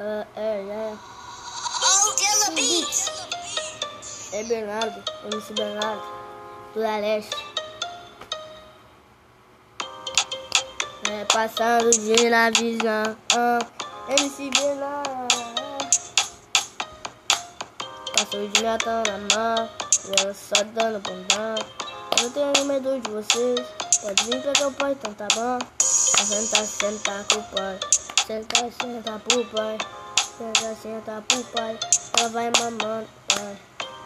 É, é, é. Oh, Dilla Beats. É Bernardo, MC Bernardo, do Leste. É passando de na visão, ah, MC Bernardo. Passou de gatão na mão, ela só dando bundão. Eu não tenho medo de vocês, pode vir pegar o pai, então tá bom. Senta, senta com o pai, senta, senta pro pai. Senta, senta pro pai, ela vai mamando, pai.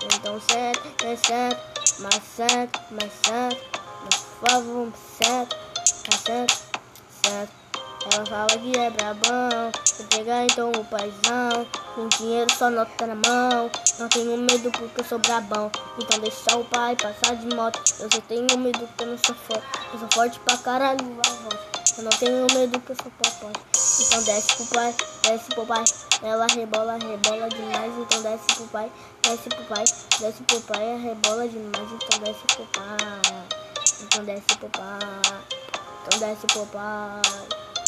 Então senta, é senta, mas senta, mas senta, por favor, senta, mas senta, senta. Ela fala que é brabão, vou pegar então o paizão, com dinheiro só nota na mão. Não tenho medo porque eu sou brabão, então deixa o pai passar de moto. Eu só tenho medo porque eu não sou forte, eu sou forte pra caralho, vai. Eu não tenho medo porque eu sou papai. Então desce pro pai, desce pro pai. Ela rebola, rebola demais. Então desce pro pai, desce pro pai, desce pro pai. Rebola demais. Então desce pro pai. Então desce pro pai. Então desce pro pai.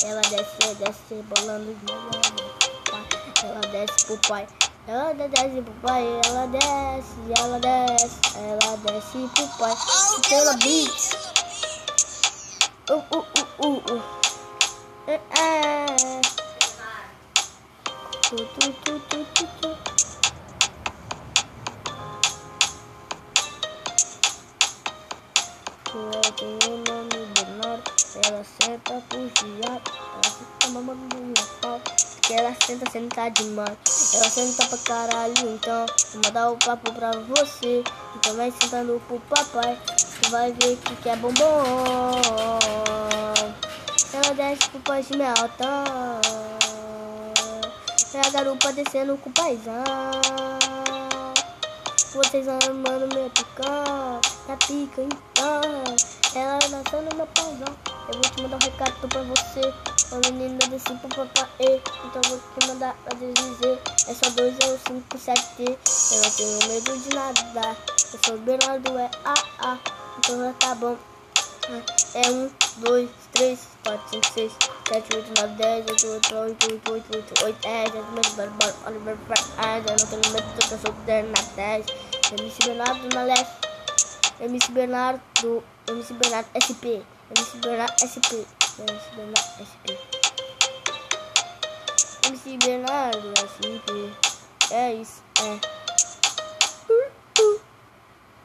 Ela desce, desce, rebolando demais. Ela desce pro pai. Ela desce pro pai, ela desce, ela desce, ela desce pro pai. Oh, Pela beat. Beats. Uh, uh, uh, uh. É, é. Tu, tu, tu, tu, tu, tu. Ela tem o nome Bernardo, ela senta puxado, ela fica mamando meu pau, que ela senta, senta demais, ela senta pra caralho, então vou mandar o papo pra você, e também sentando pro papai, tu vai ver que que é bombom. Desce pro altão, é a garupa descendo com o paizão. Vocês amando meu picão, tá pica então. Ela dançando meu pauzão. Eu vou te mandar um recado pra você. A menina desse pro papai. Então vou te mandar a dizer. É só 2 ou 5, 7 T. Eu não tenho medo de nada. Eu sou Bernardo, é AA. Então já tá bom. É 1, 2, 3, 4, 5, 6, 7, 8, 9, 10, 8, 8, 8, 8, 8, 8, 8, 10, 10, medo, bora, bora, Oliver, ah, eu não tenho medo porque eu sou Bernardo 10, MC Bernardo na leste, MC Bernardo, MC Bernardo SP, MC Bernardo SP, MC Bernardo SP, MC Bernardo SP, é isso, é.